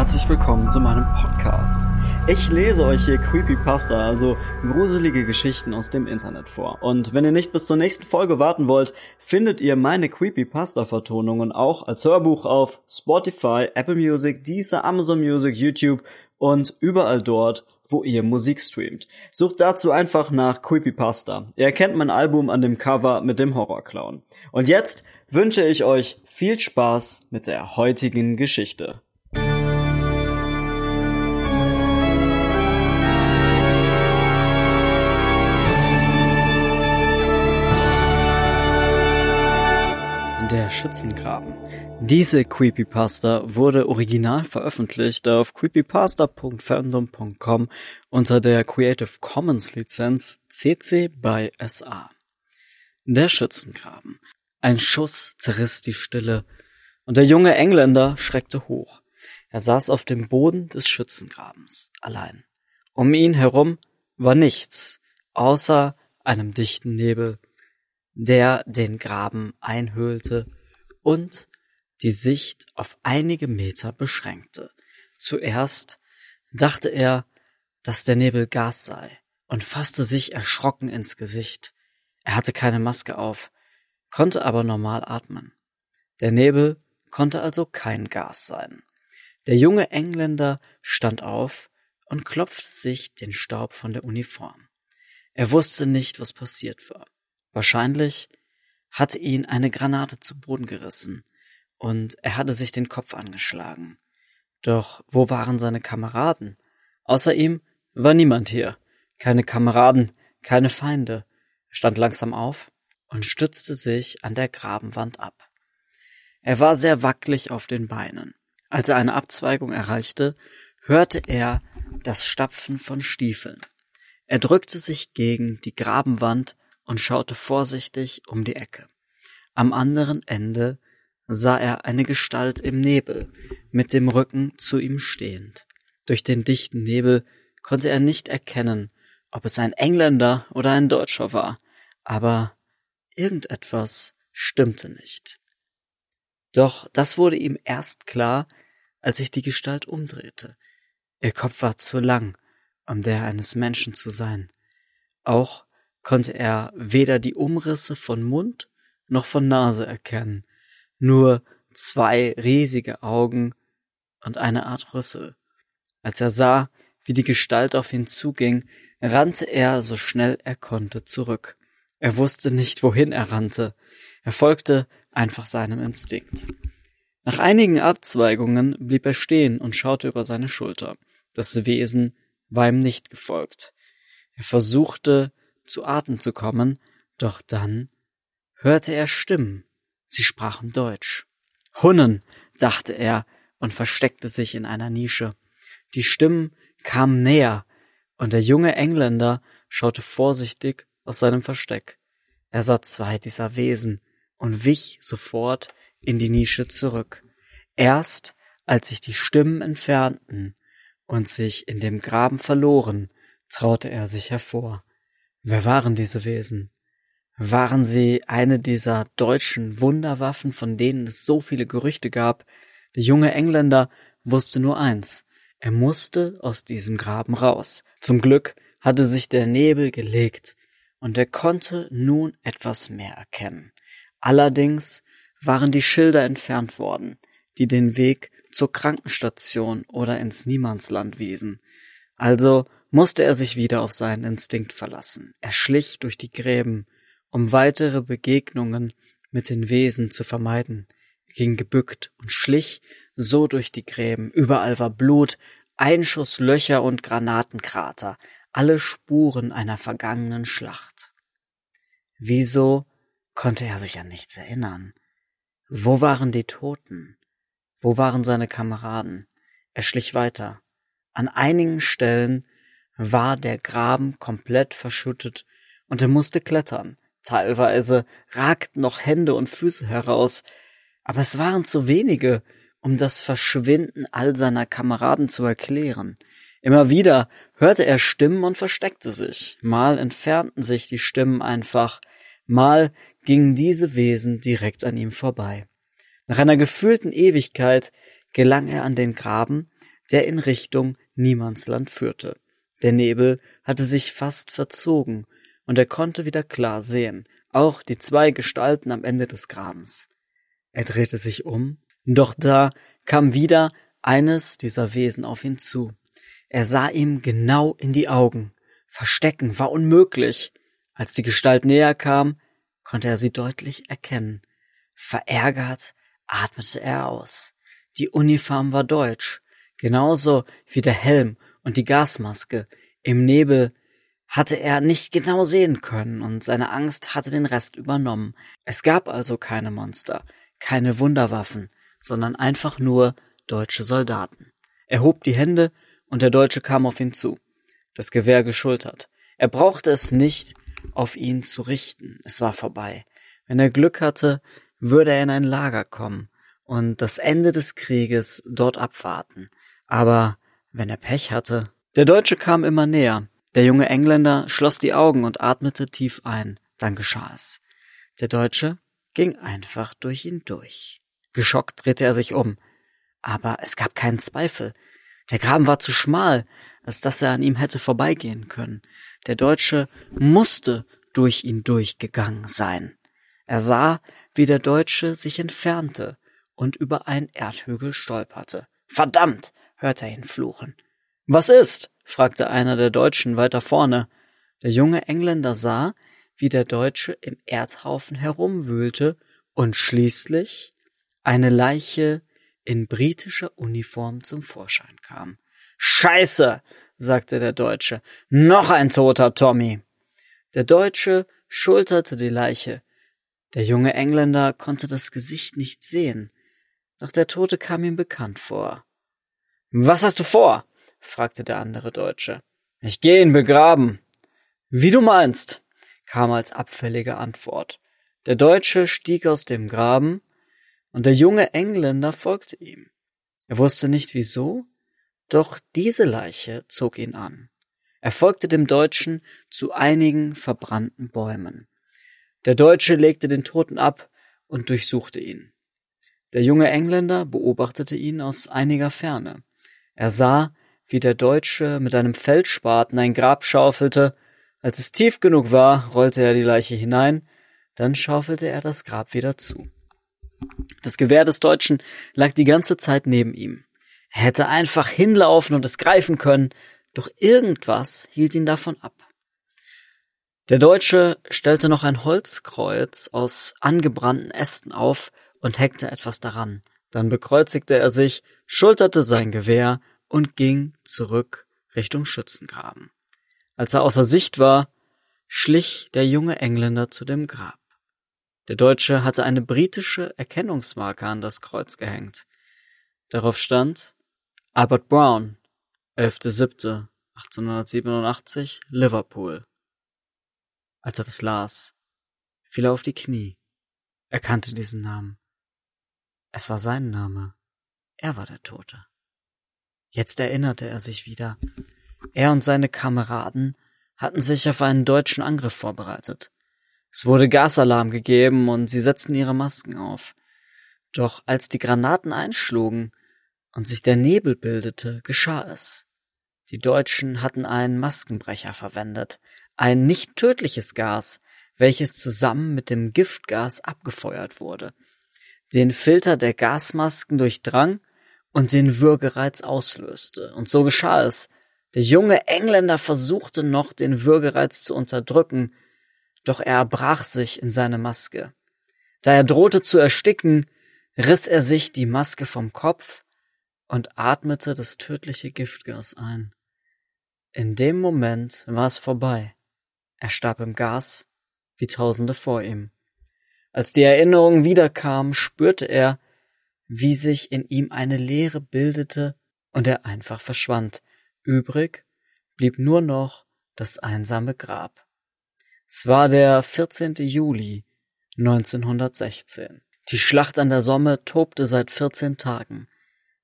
herzlich willkommen zu meinem Podcast. Ich lese euch hier Creepypasta, also gruselige Geschichten aus dem Internet vor. Und wenn ihr nicht bis zur nächsten Folge warten wollt, findet ihr meine Creepypasta-Vertonungen auch als Hörbuch auf Spotify, Apple Music, Deezer, Amazon Music, YouTube und überall dort, wo ihr Musik streamt. Sucht dazu einfach nach Creepypasta. Ihr erkennt mein Album an dem Cover mit dem Horrorclown. Und jetzt wünsche ich euch viel Spaß mit der heutigen Geschichte. Schützengraben. Diese Creepypasta wurde original veröffentlicht auf creepypasta.fandom.com unter der Creative Commons Lizenz CC by SA. Der Schützengraben. Ein Schuss zerriss die Stille und der junge Engländer schreckte hoch. Er saß auf dem Boden des Schützengrabens, allein. Um ihn herum war nichts, außer einem dichten Nebel der den Graben einhüllte und die Sicht auf einige Meter beschränkte. Zuerst dachte er, dass der Nebel Gas sei und fasste sich erschrocken ins Gesicht. Er hatte keine Maske auf, konnte aber normal atmen. Der Nebel konnte also kein Gas sein. Der junge Engländer stand auf und klopfte sich den Staub von der Uniform. Er wusste nicht, was passiert war. Wahrscheinlich hatte ihn eine Granate zu Boden gerissen und er hatte sich den Kopf angeschlagen. Doch wo waren seine Kameraden? Außer ihm war niemand hier. Keine Kameraden, keine Feinde. Er stand langsam auf und stützte sich an der Grabenwand ab. Er war sehr wackelig auf den Beinen. Als er eine Abzweigung erreichte, hörte er das Stapfen von Stiefeln. Er drückte sich gegen die Grabenwand und schaute vorsichtig um die Ecke. Am anderen Ende sah er eine Gestalt im Nebel, mit dem Rücken zu ihm stehend. Durch den dichten Nebel konnte er nicht erkennen, ob es ein Engländer oder ein Deutscher war, aber irgendetwas stimmte nicht. Doch das wurde ihm erst klar, als sich die Gestalt umdrehte. Ihr Kopf war zu lang, um der eines Menschen zu sein. Auch konnte er weder die Umrisse von Mund noch von Nase erkennen, nur zwei riesige Augen und eine Art Rüssel. Als er sah, wie die Gestalt auf ihn zuging, rannte er so schnell er konnte zurück. Er wusste nicht, wohin er rannte. Er folgte einfach seinem Instinkt. Nach einigen Abzweigungen blieb er stehen und schaute über seine Schulter. Das Wesen war ihm nicht gefolgt. Er versuchte, zu Atem zu kommen, doch dann hörte er Stimmen. Sie sprachen Deutsch. Hunnen, dachte er und versteckte sich in einer Nische. Die Stimmen kamen näher, und der junge Engländer schaute vorsichtig aus seinem Versteck. Er sah zwei dieser Wesen und wich sofort in die Nische zurück. Erst als sich die Stimmen entfernten und sich in dem Graben verloren, traute er sich hervor. Wer waren diese Wesen? Waren sie eine dieser deutschen Wunderwaffen, von denen es so viele Gerüchte gab? Der junge Engländer wusste nur eins. Er musste aus diesem Graben raus. Zum Glück hatte sich der Nebel gelegt und er konnte nun etwas mehr erkennen. Allerdings waren die Schilder entfernt worden, die den Weg zur Krankenstation oder ins Niemandsland wiesen. Also musste er sich wieder auf seinen Instinkt verlassen. Er schlich durch die Gräben, um weitere Begegnungen mit den Wesen zu vermeiden. Er ging gebückt und schlich so durch die Gräben. Überall war Blut, Einschusslöcher und Granatenkrater, alle Spuren einer vergangenen Schlacht. Wieso konnte er sich an nichts erinnern? Wo waren die Toten? Wo waren seine Kameraden? Er schlich weiter. An einigen Stellen war der Graben komplett verschüttet und er musste klettern. Teilweise ragten noch Hände und Füße heraus, aber es waren zu wenige, um das Verschwinden all seiner Kameraden zu erklären. Immer wieder hörte er Stimmen und versteckte sich. Mal entfernten sich die Stimmen einfach, mal gingen diese Wesen direkt an ihm vorbei. Nach einer gefühlten Ewigkeit gelang er an den Graben, der in Richtung Niemandsland führte. Der Nebel hatte sich fast verzogen, und er konnte wieder klar sehen, auch die zwei Gestalten am Ende des Grabens. Er drehte sich um, doch da kam wieder eines dieser Wesen auf ihn zu. Er sah ihm genau in die Augen. Verstecken war unmöglich. Als die Gestalt näher kam, konnte er sie deutlich erkennen. Verärgert atmete er aus. Die Uniform war deutsch, genauso wie der Helm und die Gasmaske. Im Nebel hatte er nicht genau sehen können und seine Angst hatte den Rest übernommen. Es gab also keine Monster, keine Wunderwaffen, sondern einfach nur deutsche Soldaten. Er hob die Hände und der Deutsche kam auf ihn zu, das Gewehr geschultert. Er brauchte es nicht auf ihn zu richten, es war vorbei. Wenn er Glück hatte, würde er in ein Lager kommen und das Ende des Krieges dort abwarten. Aber wenn er Pech hatte. Der Deutsche kam immer näher. Der junge Engländer schloss die Augen und atmete tief ein. Dann geschah es. Der Deutsche ging einfach durch ihn durch. Geschockt drehte er sich um. Aber es gab keinen Zweifel. Der Graben war zu schmal, als dass er an ihm hätte vorbeigehen können. Der Deutsche musste durch ihn durchgegangen sein. Er sah, wie der Deutsche sich entfernte und über einen Erdhügel stolperte. Verdammt! Hörte er ihn fluchen. Was ist? fragte einer der Deutschen weiter vorne. Der junge Engländer sah, wie der Deutsche im Erdhaufen herumwühlte und schließlich eine Leiche in britischer Uniform zum Vorschein kam. Scheiße, sagte der Deutsche. Noch ein toter Tommy. Der Deutsche schulterte die Leiche. Der junge Engländer konnte das Gesicht nicht sehen, doch der Tote kam ihm bekannt vor. Was hast du vor? fragte der andere Deutsche. Ich geh ihn begraben. Wie du meinst, kam als abfällige Antwort. Der Deutsche stieg aus dem Graben, und der junge Engländer folgte ihm. Er wusste nicht wieso, doch diese Leiche zog ihn an. Er folgte dem Deutschen zu einigen verbrannten Bäumen. Der Deutsche legte den Toten ab und durchsuchte ihn. Der junge Engländer beobachtete ihn aus einiger Ferne. Er sah, wie der Deutsche mit einem Feldspaten ein Grab schaufelte. Als es tief genug war, rollte er die Leiche hinein, dann schaufelte er das Grab wieder zu. Das Gewehr des Deutschen lag die ganze Zeit neben ihm. Er hätte einfach hinlaufen und es greifen können, doch irgendwas hielt ihn davon ab. Der Deutsche stellte noch ein Holzkreuz aus angebrannten Ästen auf und heckte etwas daran. Dann bekreuzigte er sich, schulterte sein Gewehr und ging zurück Richtung Schützengraben. Als er außer Sicht war, schlich der junge Engländer zu dem Grab. Der Deutsche hatte eine britische Erkennungsmarke an das Kreuz gehängt. Darauf stand Albert Brown, 11.07.1887, Liverpool. Als er das las, fiel er auf die Knie. Er kannte diesen Namen. Es war sein Name. Er war der Tote. Jetzt erinnerte er sich wieder. Er und seine Kameraden hatten sich auf einen deutschen Angriff vorbereitet. Es wurde Gasalarm gegeben und sie setzten ihre Masken auf. Doch als die Granaten einschlugen und sich der Nebel bildete, geschah es. Die Deutschen hatten einen Maskenbrecher verwendet, ein nicht tödliches Gas, welches zusammen mit dem Giftgas abgefeuert wurde, den Filter der Gasmasken durchdrang und den Würgereiz auslöste. Und so geschah es. Der junge Engländer versuchte noch, den Würgereiz zu unterdrücken, doch er erbrach sich in seine Maske. Da er drohte zu ersticken, riss er sich die Maske vom Kopf und atmete das tödliche Giftgas ein. In dem Moment war es vorbei. Er starb im Gas, wie Tausende vor ihm. Als die Erinnerung wiederkam, spürte er, wie sich in ihm eine Leere bildete und er einfach verschwand. Übrig blieb nur noch das einsame Grab. Es war der 14. Juli 1916. Die Schlacht an der Somme tobte seit 14 Tagen.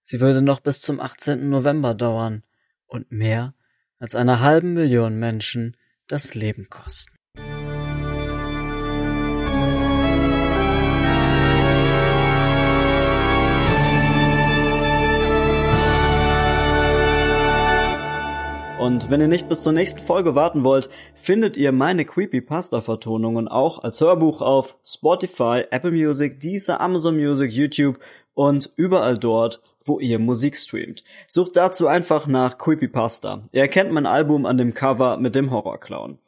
Sie würde noch bis zum 18. November dauern und mehr als einer halben Million Menschen das Leben kosten. Und wenn ihr nicht bis zur nächsten Folge warten wollt, findet ihr meine Creepypasta-Vertonungen auch als Hörbuch auf Spotify, Apple Music, Deezer, Amazon Music, YouTube und überall dort, wo ihr Musik streamt. Sucht dazu einfach nach Creepypasta. Ihr erkennt mein Album an dem Cover mit dem Horrorclown.